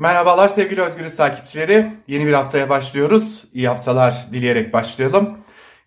Merhabalar sevgili Özgürüz takipçileri. Yeni bir haftaya başlıyoruz. İyi haftalar dileyerek başlayalım.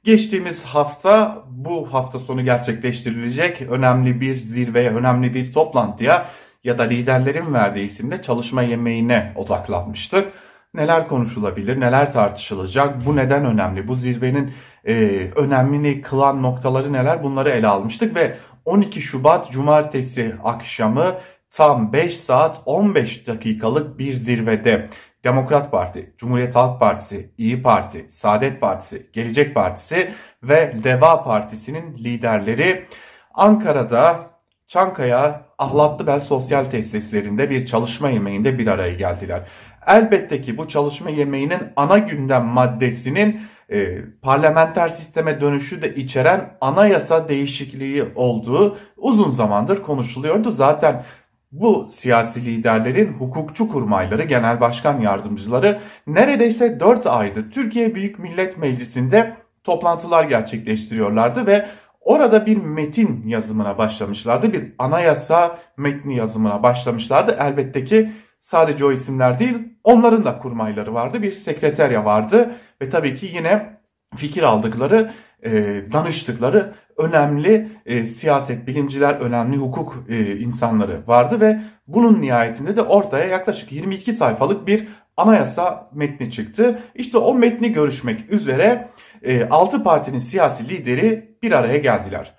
Geçtiğimiz hafta bu hafta sonu gerçekleştirilecek önemli bir zirveye, önemli bir toplantıya ya da liderlerin verdiği isimde çalışma yemeğine odaklanmıştık. Neler konuşulabilir, neler tartışılacak, bu neden önemli, bu zirvenin e, önemini kılan noktaları neler bunları ele almıştık ve 12 Şubat Cumartesi akşamı tam 5 saat 15 dakikalık bir zirvede Demokrat Parti, Cumhuriyet Halk Partisi, İyi Parti, Saadet Partisi, Gelecek Partisi ve Deva Partisi'nin liderleri Ankara'da Çankaya Ahlatlıbel Sosyal Tesislerinde bir çalışma yemeğinde bir araya geldiler. Elbette ki bu çalışma yemeğinin ana gündem maddesinin e, parlamenter sisteme dönüşü de içeren anayasa değişikliği olduğu uzun zamandır konuşuluyordu. Zaten bu siyasi liderlerin hukukçu kurmayları, genel başkan yardımcıları neredeyse 4 aydır Türkiye Büyük Millet Meclisi'nde toplantılar gerçekleştiriyorlardı ve orada bir metin yazımına başlamışlardı. Bir anayasa metni yazımına başlamışlardı. Elbette ki sadece o isimler değil onların da kurmayları vardı. Bir sekreterya vardı ve tabii ki yine fikir aldıkları, e, danıştıkları önemli e, siyaset bilimciler, önemli hukuk e, insanları vardı ve bunun nihayetinde de ortaya yaklaşık 22 sayfalık bir anayasa metni çıktı. İşte o metni görüşmek üzere e, 6 partinin siyasi lideri bir araya geldiler.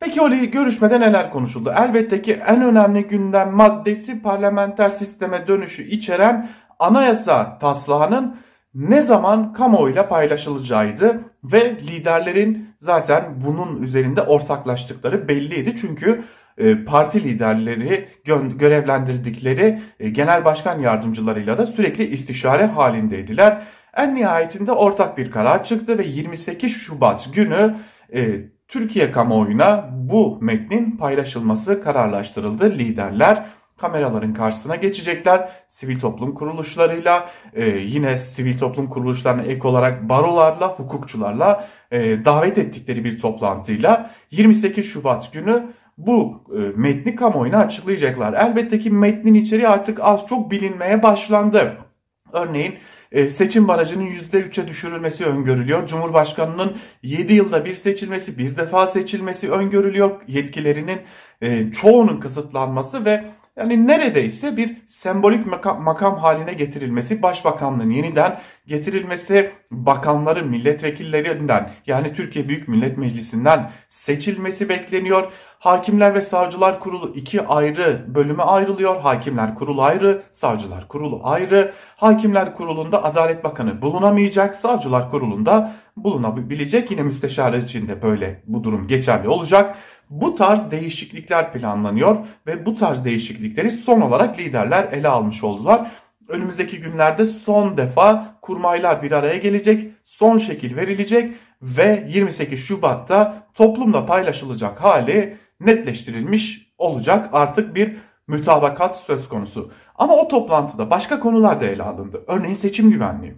Peki o görüşmede neler konuşuldu? Elbette ki en önemli gündem maddesi parlamenter sisteme dönüşü içeren anayasa taslağının ne zaman kamuoyuyla paylaşılacağıydı ve liderlerin zaten bunun üzerinde ortaklaştıkları belliydi. Çünkü e, parti liderleri görevlendirdikleri e, genel başkan yardımcılarıyla da sürekli istişare halindeydiler. En nihayetinde ortak bir karar çıktı ve 28 Şubat günü e, Türkiye kamuoyuna bu metnin paylaşılması kararlaştırıldı. Liderler kameraların karşısına geçecekler. Sivil toplum kuruluşlarıyla e, yine sivil toplum kuruluşlarına ek olarak barolarla, hukukçularla e, davet ettikleri bir toplantıyla 28 Şubat günü bu e, metni kamuoyuna açıklayacaklar. Elbette ki metnin içeriği artık az çok bilinmeye başlandı. Örneğin e, seçim barajının %3'e düşürülmesi öngörülüyor. Cumhurbaşkanının 7 yılda bir seçilmesi, bir defa seçilmesi öngörülüyor. Yetkilerinin e, çoğunun kısıtlanması ve yani neredeyse bir sembolik makam, haline getirilmesi, başbakanlığın yeniden getirilmesi, bakanların milletvekillerinden yani Türkiye Büyük Millet Meclisi'nden seçilmesi bekleniyor. Hakimler ve Savcılar Kurulu iki ayrı bölüme ayrılıyor. Hakimler Kurulu ayrı, Savcılar Kurulu ayrı. Hakimler Kurulu'nda Adalet Bakanı bulunamayacak, Savcılar Kurulu'nda bulunabilecek. Yine müsteşarlar için de böyle bu durum geçerli olacak. Bu tarz değişiklikler planlanıyor ve bu tarz değişiklikleri son olarak liderler ele almış oldular. Önümüzdeki günlerde son defa kurmaylar bir araya gelecek, son şekil verilecek ve 28 Şubat'ta toplumla paylaşılacak hali netleştirilmiş olacak. Artık bir mütabakat söz konusu. Ama o toplantıda başka konular da ele alındı. Örneğin seçim güvenliği.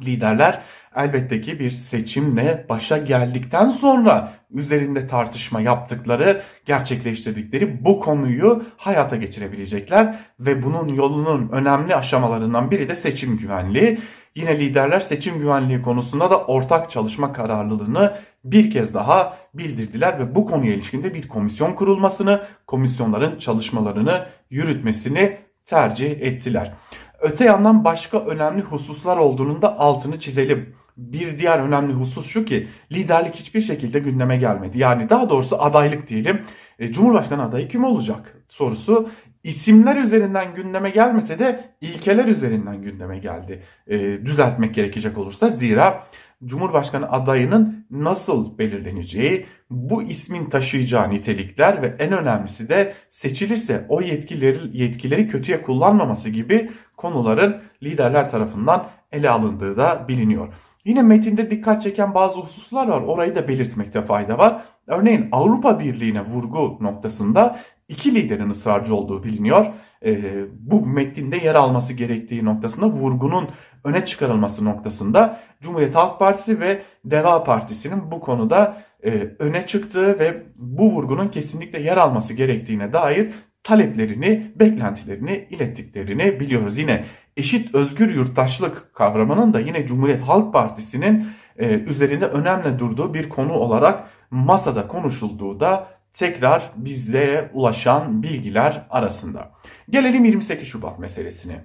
Liderler elbette ki bir seçimle başa geldikten sonra üzerinde tartışma yaptıkları, gerçekleştirdikleri bu konuyu hayata geçirebilecekler ve bunun yolunun önemli aşamalarından biri de seçim güvenliği. Yine liderler seçim güvenliği konusunda da ortak çalışma kararlılığını bir kez daha bildirdiler ve bu konuya ilişkinde bir komisyon kurulmasını, komisyonların çalışmalarını yürütmesini tercih ettiler. Öte yandan başka önemli hususlar olduğunun da altını çizelim. Bir diğer önemli husus şu ki liderlik hiçbir şekilde gündeme gelmedi. Yani daha doğrusu adaylık diyelim. E, Cumhurbaşkanı adayı kim olacak sorusu isimler üzerinden gündeme gelmese de ilkeler üzerinden gündeme geldi. E, düzeltmek gerekecek olursa zira Cumhurbaşkanı adayının nasıl belirleneceği, bu ismin taşıyacağı nitelikler ve en önemlisi de seçilirse o yetkileri, yetkileri kötüye kullanmaması gibi konuların liderler tarafından ele alındığı da biliniyor. Yine metinde dikkat çeken bazı hususlar var. Orayı da belirtmekte fayda var. Örneğin Avrupa Birliği'ne vurgu noktasında iki liderin ısrarcı olduğu biliniyor. E, bu metinde yer alması gerektiği noktasında vurgunun öne çıkarılması noktasında Cumhuriyet Halk Partisi ve Deva Partisi'nin bu konuda e, öne çıktığı ve bu vurgunun kesinlikle yer alması gerektiğine dair taleplerini, beklentilerini ilettiklerini biliyoruz. Yine eşit özgür yurttaşlık kavramının da yine Cumhuriyet Halk Partisi'nin e, üzerinde önemli durduğu bir konu olarak masada konuşulduğu da tekrar bizlere ulaşan bilgiler arasında. Gelelim 28 Şubat meselesine.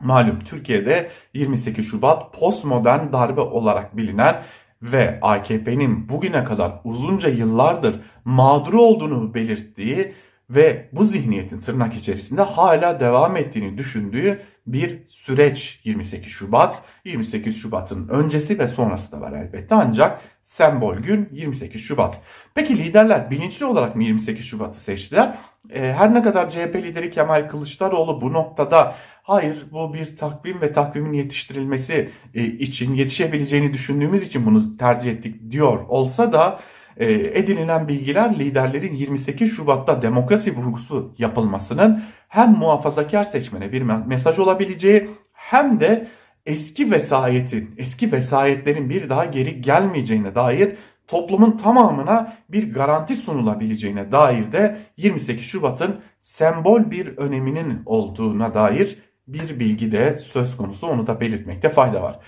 Malum Türkiye'de 28 Şubat postmodern darbe olarak bilinen ve AKP'nin bugüne kadar uzunca yıllardır mağduru olduğunu belirttiği ve bu zihniyetin tırnak içerisinde hala devam ettiğini düşündüğü bir süreç 28 Şubat. 28 Şubat'ın öncesi ve sonrası da var elbette ancak sembol gün 28 Şubat. Peki liderler bilinçli olarak mı 28 Şubat'ı seçtiler? E, her ne kadar CHP lideri Kemal Kılıçdaroğlu bu noktada hayır bu bir takvim ve takvimin yetiştirilmesi e, için yetişebileceğini düşündüğümüz için bunu tercih ettik diyor olsa da e, edinilen bilgiler liderlerin 28 Şubat'ta demokrasi vurgusu yapılmasının hem muhafazakar seçmene bir mesaj olabileceği hem de eski vesayetin, eski vesayetlerin bir daha geri gelmeyeceğine dair toplumun tamamına bir garanti sunulabileceğine dair de 28 Şubat'ın sembol bir öneminin olduğuna dair bir bilgi de söz konusu onu da belirtmekte fayda var.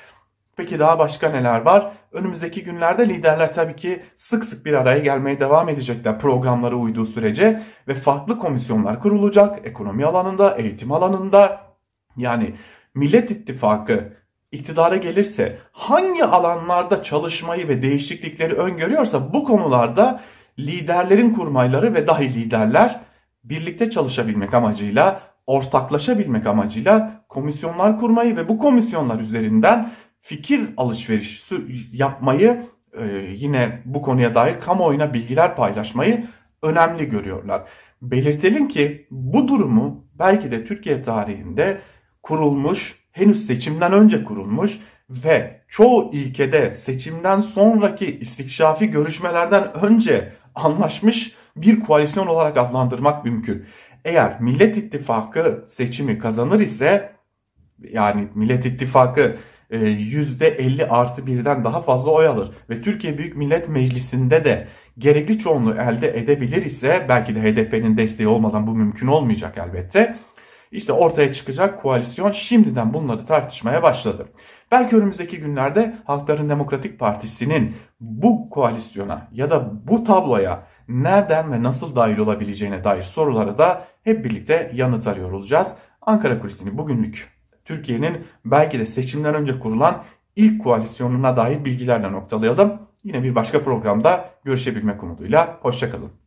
Peki daha başka neler var? Önümüzdeki günlerde liderler tabii ki sık sık bir araya gelmeye devam edecekler programları uyduğu sürece ve farklı komisyonlar kurulacak. Ekonomi alanında, eğitim alanında yani Millet İttifakı iktidara gelirse hangi alanlarda çalışmayı ve değişiklikleri öngörüyorsa bu konularda liderlerin kurmayları ve dahi liderler birlikte çalışabilmek amacıyla, ortaklaşabilmek amacıyla komisyonlar kurmayı ve bu komisyonlar üzerinden fikir alışverişi yapmayı e, yine bu konuya dair kamuoyuna bilgiler paylaşmayı önemli görüyorlar. Belirtelim ki bu durumu belki de Türkiye tarihinde kurulmuş, henüz seçimden önce kurulmuş ve çoğu ilkede seçimden sonraki istikşafi görüşmelerden önce anlaşmış bir koalisyon olarak adlandırmak mümkün. Eğer Millet İttifakı seçimi kazanır ise yani Millet İttifakı %50 e, artı birden daha fazla oy alır ve Türkiye Büyük Millet Meclisi'nde de gerekli çoğunluğu elde edebilir ise belki de HDP'nin desteği olmadan bu mümkün olmayacak elbette. İşte ortaya çıkacak koalisyon şimdiden bunları tartışmaya başladı. Belki önümüzdeki günlerde Halkların Demokratik Partisi'nin bu koalisyona ya da bu tabloya nereden ve nasıl dahil olabileceğine dair soruları da hep birlikte yanıt arıyor olacağız. Ankara Kulisi'ni bugünlük Türkiye'nin belki de seçimden önce kurulan ilk koalisyonuna dair bilgilerle noktalayalım. Yine bir başka programda görüşebilmek umuduyla. Hoşçakalın.